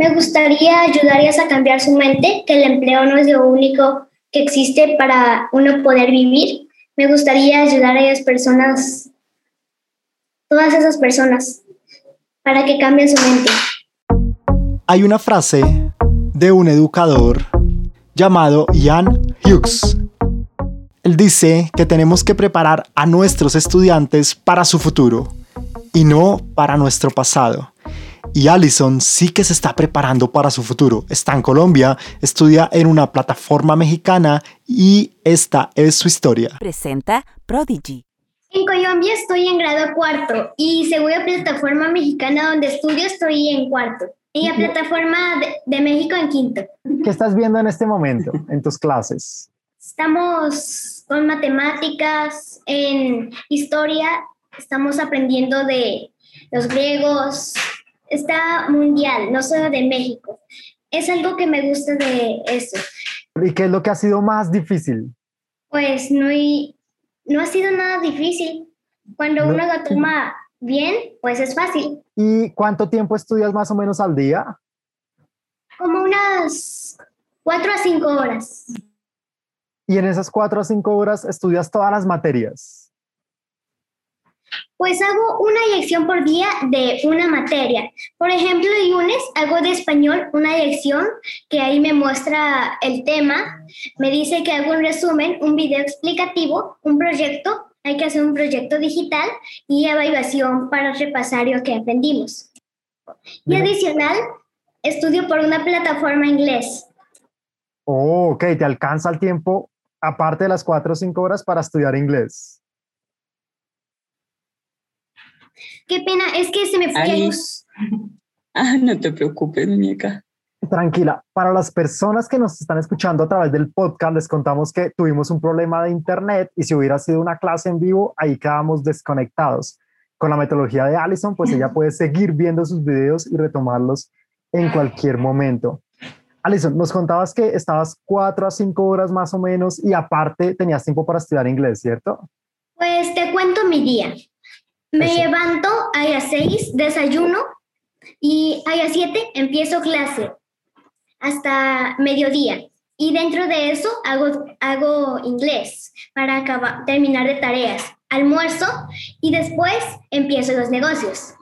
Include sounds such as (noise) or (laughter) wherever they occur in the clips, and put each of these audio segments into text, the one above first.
Me gustaría ayudarles a cambiar su mente, que el empleo no es lo único que existe para uno poder vivir. Me gustaría ayudar a esas personas, todas esas personas, para que cambien su mente. Hay una frase de un educador llamado Ian Hughes. Él dice que tenemos que preparar a nuestros estudiantes para su futuro y no para nuestro pasado. Y Allison sí que se está preparando para su futuro. Está en Colombia, estudia en una plataforma mexicana y esta es su historia. Presenta Prodigy. En Colombia estoy en grado cuarto y según la plataforma mexicana donde estudio estoy en cuarto. Y la plataforma de, de México en quinto. ¿Qué estás viendo en este momento en tus clases? Estamos con matemáticas, en historia, estamos aprendiendo de los griegos, está mundial, no solo de México. Es algo que me gusta de eso. ¿Y qué es lo que ha sido más difícil? Pues no, y, no ha sido nada difícil. Cuando No. uno lo toma bien, pues es fácil. ¿Y cuánto tiempo estudias más o menos al día? Como unas cuatro a cinco horas. Y en esas cuatro o cinco horas estudias todas las materias. Pues hago una lección por día de una materia. Por ejemplo, el lunes hago de español una lección que ahí me muestra el tema, me dice que hago un resumen, un video explicativo, un proyecto, hay que hacer un proyecto digital y evaluación para repasar lo que aprendimos. Y adicional, estudio por una plataforma inglés. Oh, ok, te alcanza el tiempo aparte de las cuatro o cinco horas para estudiar inglés. Qué pena, es que se me fue la luz. Ah, no te preocupes, muñeca. Tranquila, para las personas que nos están escuchando a través del podcast, les contamos que tuvimos un problema de internet y si hubiera sido una clase en vivo, ahí quedábamos desconectados. Con la metodología de Allison, pues ella (laughs) puede seguir viendo sus videos y retomarlos en cualquier momento. Allison, nos contabas que estabas cuatro a cinco horas más o menos y aparte tenías tiempo para estudiar inglés, ¿cierto? Pues te cuento mi día. Me Eso. levanto a las 6, desayuno y a las 7 empiezo clase hasta mediodía. Y dentro de eso hago, hago inglés para acabar, terminar de tareas. Almuerzo y después empiezo los negocios.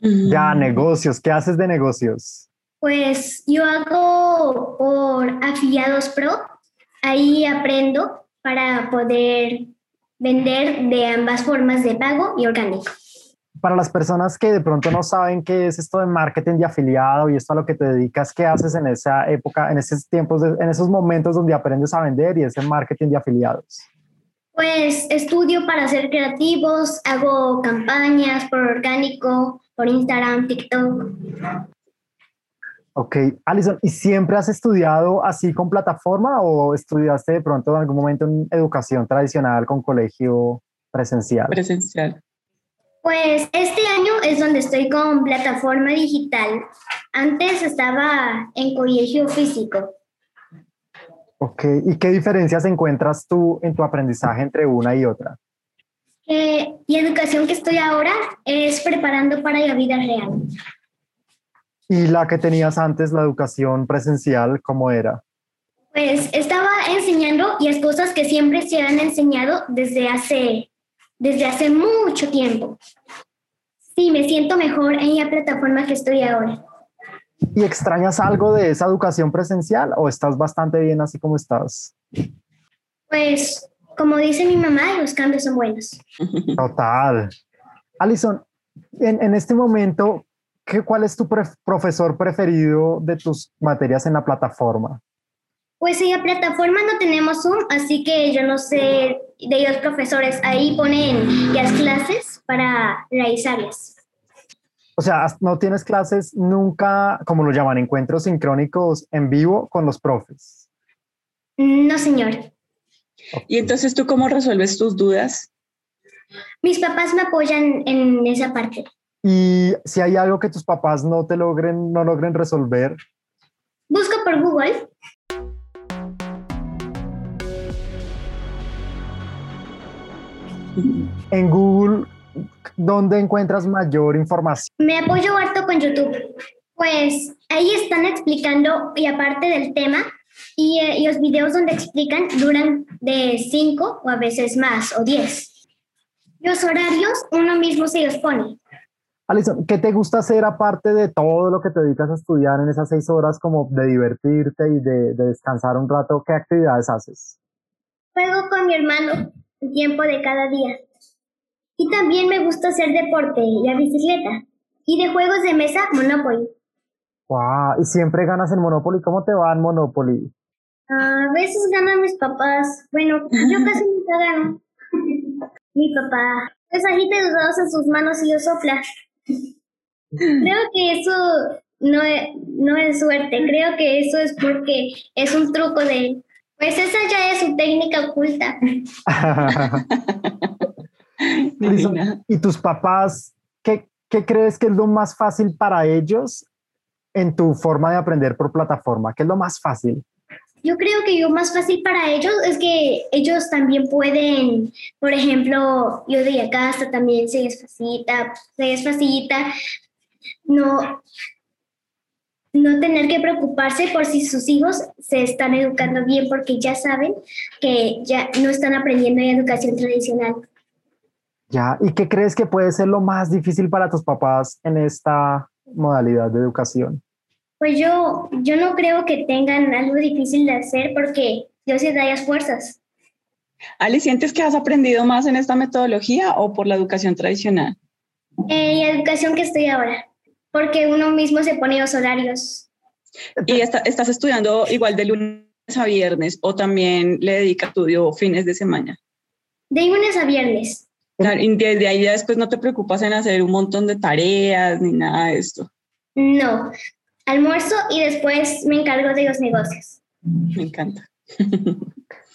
Ya, Mm, negocios, ¿qué haces de negocios? Pues yo hago por afiliados pro. Ahí aprendo para poder vender de ambas formas de pago y orgánico. Para las personas que de pronto no saben qué es esto de marketing de afiliado y esto a lo que te dedicas, ¿qué haces en esa época, en esos tiempos, de- en esos momentos donde aprendes a vender y ese marketing de afiliados? Pues estudio para ser creativos, hago campañas por orgánico, por Instagram, TikTok. Ok, Alison, ¿y siempre has estudiado así con plataforma o estudiaste de pronto en algún momento en educación tradicional con colegio presencial? Presencial. Pues este año es donde estoy con plataforma digital. Antes estaba en colegio físico. Ok, ¿y qué diferencias encuentras tú en tu aprendizaje entre una y otra? Eh, y educación que estoy ahora es preparando para la vida real. ¿Y la que tenías antes, la educación presencial, cómo era? Pues estaba enseñando las cosas que siempre se han enseñado desde hace, desde hace mucho tiempo. Sí, me siento mejor en la plataforma que estoy ahora. ¿Y extrañas algo de esa educación presencial o estás bastante bien así como estás? Pues, como dice mi mamá, los cambios son buenos. Total. Alison, en, en este momento, ¿qué, ¿cuál es tu pref- profesor preferido de tus materias en la plataforma? Pues en la plataforma no tenemos Zoom, así que yo no sé de los profesores. Ahí ponen las clases para realizarlas. O sea, no tienes clases nunca, como lo llaman, encuentros sincrónicos en vivo con los profes. No, señor. Y entonces, ¿tú cómo resuelves tus dudas? Mis papás me apoyan en esa parte. Y si hay algo que tus papás no te logren, no logren resolver, Busco por Google. en Google, ¿dónde encuentras mayor información? Me apoyo harto con YouTube. Pues ahí están explicando, y aparte del tema, y, eh, y los videos donde explican duran de 5 o a veces más, o 10. Los horarios uno mismo se los pone. Alison, ¿qué te gusta hacer aparte de todo lo que te dedicas a estudiar en esas seis horas, como de divertirte y de, de descansar un rato? ¿Qué actividades haces? Juego con mi hermano el tiempo de cada día. Y también me gusta hacer deporte, la bicicleta. Y de juegos de mesa, Monopoly. Wow, y siempre ganas en Monopoly. ¿Cómo te va en Monopoly? A veces ganan mis papás. Bueno, yo (laughs) casi nunca gano. Mi papá pues agita los dados en sus manos y los sopla. Creo que eso no es, no es suerte, creo que eso es porque es un truco de él. Pues esa ya es su técnica oculta. (laughs) ¿Y tus papás, qué, qué crees que es lo más fácil para ellos en tu forma de aprender por plataforma? ¿Qué es lo más fácil? Yo creo que lo más fácil para ellos es que ellos también pueden, por ejemplo, yo de acá hasta también se les facilita, se les facilita no, no tener que preocuparse por si sus hijos se están educando bien porque ya saben que ya no están aprendiendo en educación tradicional. Ya, ¿y qué crees que puede ser lo más difícil para tus papás en esta modalidad de educación? Pues yo, yo no creo que tengan algo difícil de hacer porque Dios les da las fuerzas. Ali, ¿sientes que has aprendido más en esta metodología o por la educación tradicional? Eh, la educación que estoy ahora, porque uno mismo se pone los horarios. ¿Y esta- estás estudiando igual de lunes a viernes o también le dedicas estudio fines de semana? De lunes a viernes. Y desde ahí ya después no te preocupas en hacer un montón de tareas ni nada de esto. No, almuerzo y después me encargo de los negocios. Me encanta. (laughs)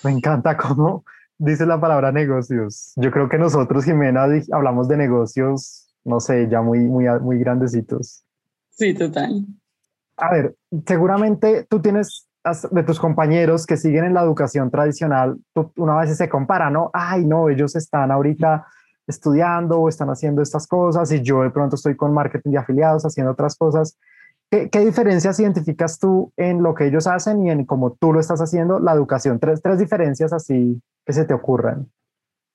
Me encanta cómo dice la palabra negocios. Yo creo que nosotros, Jimena, hablamos de negocios, no sé, ya muy, muy, muy grandecitos. Sí, total. A ver, seguramente tú tienes de tus compañeros que siguen en la educación tradicional, tú, una vez se compara, ¿no? Ay, no, ellos están ahorita estudiando o están haciendo estas cosas y yo de pronto estoy con marketing de afiliados haciendo otras cosas. ¿Qué, qué diferencias identificas tú en lo que ellos hacen y en cómo tú lo estás haciendo, la educación? Tres, tres diferencias así que se te ocurran.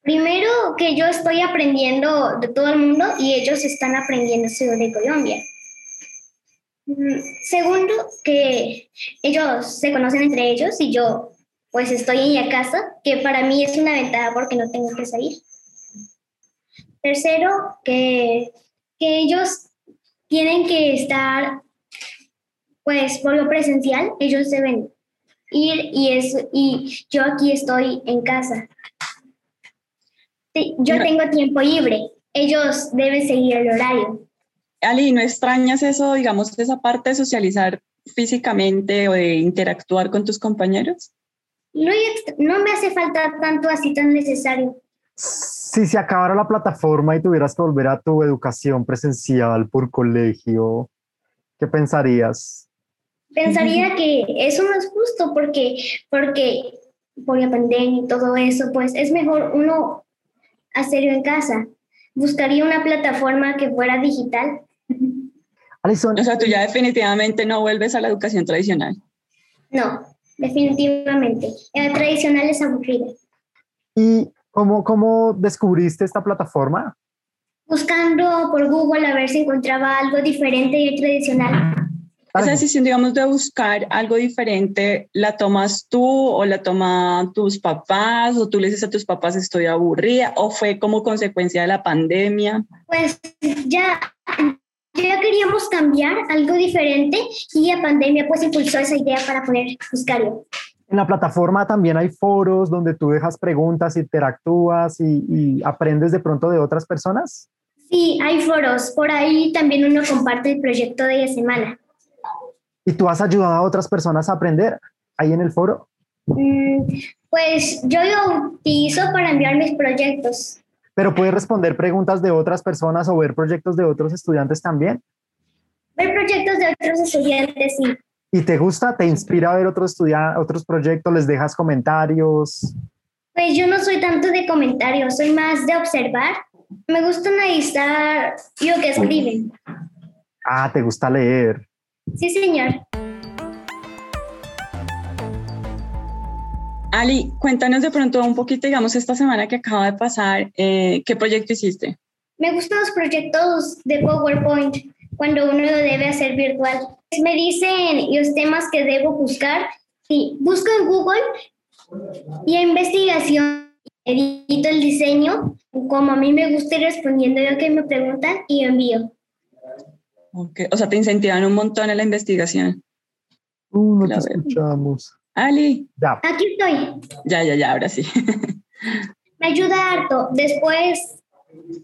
Primero, que yo estoy aprendiendo de todo el mundo y ellos están aprendiendo solo de Colombia. Mm, Segundo, que ellos se conocen entre ellos y yo pues estoy en la casa, que para mí es una ventaja porque no tengo que salir. Tercero, que, que ellos tienen que estar pues por lo presencial, ellos deben ir y, es, y yo aquí estoy en casa. Sí, yo tengo tiempo libre, ellos deben seguir el horario. Ali, ¿no extrañas eso, digamos, esa parte de socializar físicamente o de interactuar con tus compañeros? No, no me hace falta tanto así tan necesario. Si se acabara la plataforma y tuvieras que volver a tu educación presencial por colegio, ¿qué pensarías? Pensaría que eso no es justo porque, porque por la pandemia y todo eso, pues es mejor uno hacerlo en casa. Buscaría una plataforma que fuera digital. Alison, O sea, tú ya definitivamente no vuelves a la educación tradicional. No, definitivamente. La tradicional es aburrida. ¿y cómo, cómo descubriste esta plataforma? Buscando por Google a ver si encontraba algo diferente y tradicional. Esa decisión, digamos, de buscar algo diferente, ¿la tomas tú o la toman tus papás o tú le dices a tus papás estoy aburrida o fue como consecuencia de la pandemia? Pues ya, ya queríamos cambiar algo diferente y la pandemia pues impulsó esa idea para poder buscarlo. En la plataforma también hay foros donde tú dejas preguntas, interactúas y, y aprendes de pronto de otras personas. Sí, hay foros. Por ahí también uno comparte el proyecto de la semana. ¿Y tú has ayudado a otras personas a aprender ahí en el foro? Mm, Pues yo lo utilizo para enviar mis proyectos. Pero puedes responder preguntas de otras personas o ver proyectos de otros estudiantes también. Ver proyectos de otros estudiantes, sí. ¿Y te gusta? ¿Te inspira a ver otros, otros proyectos? ¿Les dejas comentarios? Pues yo no soy tanto de comentarios, soy más de observar. Me gusta analizar lo que escriben. Ah, te gusta leer. Sí, señor. Ali, cuéntanos de pronto un poquito, digamos, esta semana que acaba de pasar, eh, ¿qué proyecto hiciste? Me gustan los proyectos de PowerPoint cuando uno lo debe hacer virtual. Me dicen los temas que debo buscar. Sí, busco en Google y a investigación edito el diseño como a mí me gusta ir respondiendo lo que me preguntan y envío. Okay. O sea, te incentivan un montón en la investigación. Uh, no te escuchamos. Ali. Ya. Aquí estoy. Ya, ya, ya, ahora sí. (laughs) Me ayuda harto. Después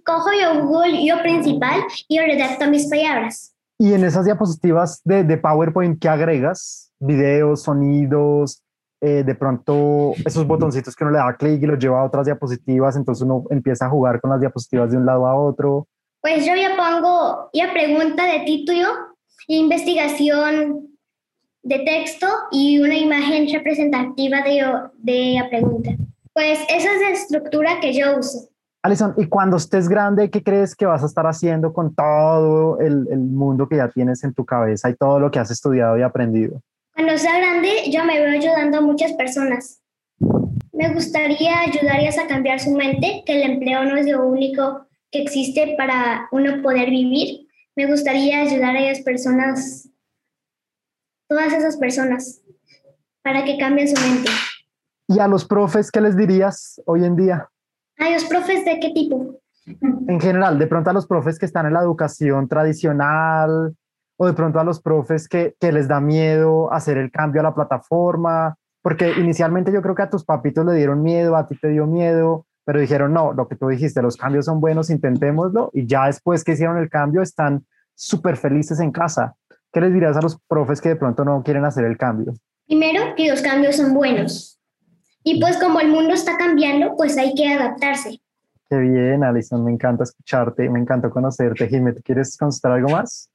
cojo yo Google, yo principal, y redacto mis palabras. Y en esas diapositivas de, de PowerPoint, ¿qué agregas? Videos, sonidos, eh, de pronto esos botoncitos que uno le da clic y los lleva a otras diapositivas, entonces uno empieza a jugar con las diapositivas de un lado a otro. Pues yo ya pongo ya pregunta de título, investigación de texto y una imagen representativa de, de la pregunta. Pues esa es la estructura que yo uso. Alison, y cuando estés grande, ¿qué crees que vas a estar haciendo con todo el, el, mundo que ya tienes en tu cabeza y todo lo que has estudiado y aprendido? Cuando sea grande, yo me veo ayudando a muchas personas. Me gustaría ayudarles a cambiar su mente, que el empleo no es lo único que existe para uno poder vivir. Me gustaría ayudar a las personas todas esas personas para que cambien su mente. ¿Y a los profes qué les dirías hoy en día? ¿A los profes de qué tipo? En general, de pronto a los profes que están en la educación tradicional o de pronto a los profes que, que les da miedo hacer el cambio a la plataforma, porque inicialmente yo creo que a tus papitos le dieron miedo, a ti te dio miedo, pero dijeron, no, lo que tú dijiste, los cambios son buenos, intentémoslo, y ya después que hicieron el cambio están súper felices en casa. ¿Qué les dirías a los profes que de pronto no quieren hacer el cambio? Primero, que los cambios son buenos. Y pues como el mundo está cambiando, pues hay que adaptarse. Qué bien, Alison, me encanta escucharte, me encanta conocerte. Jimé, ¿quieres consultar algo más?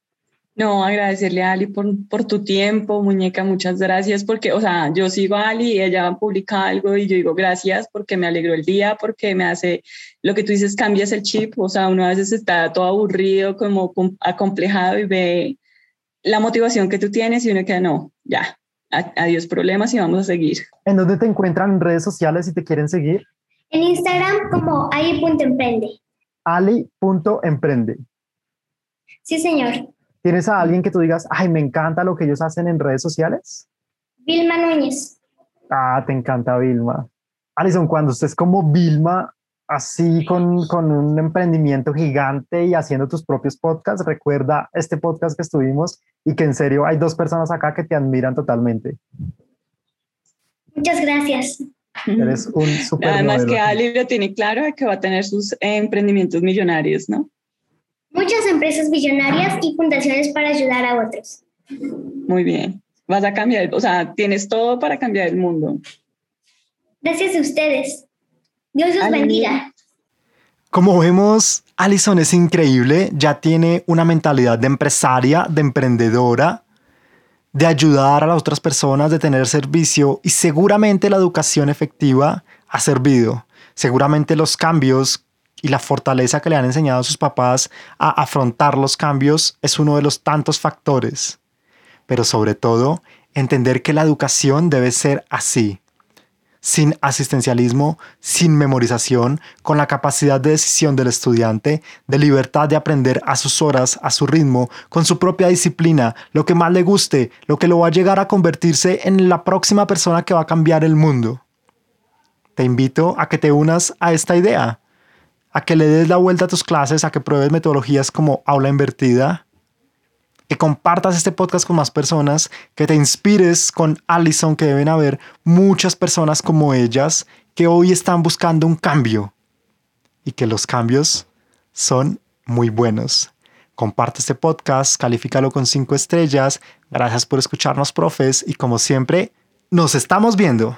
No, agradecerle a Ali por, por tu tiempo, muñeca, muchas gracias, porque, o sea, yo sigo a Ali y ella publica algo y yo digo gracias porque me alegró el día, porque me hace, lo que tú dices, cambias el chip, o sea, uno a veces está todo aburrido, como acomplejado y ve la motivación que tú tienes y uno queda, no, ya, adiós problemas y vamos a seguir. ¿En dónde te encuentran en redes sociales si te quieren seguir? En Instagram como ali.emprende. Ali.emprende. Sí, señor. ¿Tienes a alguien que tú digas, ay, me encanta lo que ellos hacen en redes sociales? Vilma Núñez. Ah, te encanta Vilma. Alison, cuando estés como Vilma, así con, con, un emprendimiento gigante y haciendo tus propios podcasts, recuerda este podcast que estuvimos y que en serio hay dos personas acá que te admiran totalmente. Muchas gracias. Eres un super Además que Ali lo tiene claro que va a tener sus emprendimientos millonarios, ¿no? Muchas empresas millonarias y fundaciones para ayudar a otros. Muy bien. Vas a cambiar, o sea, tienes todo para cambiar el mundo. Gracias a ustedes. Dios los bendiga. Como vemos, Alison es increíble, ya tiene una mentalidad de empresaria, de emprendedora, de ayudar a las otras personas, de tener servicio y seguramente la educación efectiva ha servido. Seguramente los cambios y la fortaleza que le han enseñado a sus papás a afrontar los cambios es uno de los tantos factores. Pero sobre todo, entender que la educación debe ser así, sin asistencialismo, sin memorización, con la capacidad de decisión del estudiante, de libertad de aprender a sus horas, a su ritmo, con su propia disciplina, lo que más le guste, lo que lo va a llegar a convertirse en la próxima persona que va a cambiar el mundo. Te invito a que te unas a esta idea, a que le des la vuelta a tus clases, a que pruebes metodologías como aula invertida, que compartas este podcast con más personas, que te inspires con Allison, que deben haber muchas personas como ellas que hoy están buscando un cambio y que los cambios son muy buenos. Comparte este podcast, califícalo con cinco estrellas. Gracias por escucharnos, profes, y como siempre, nos estamos viendo.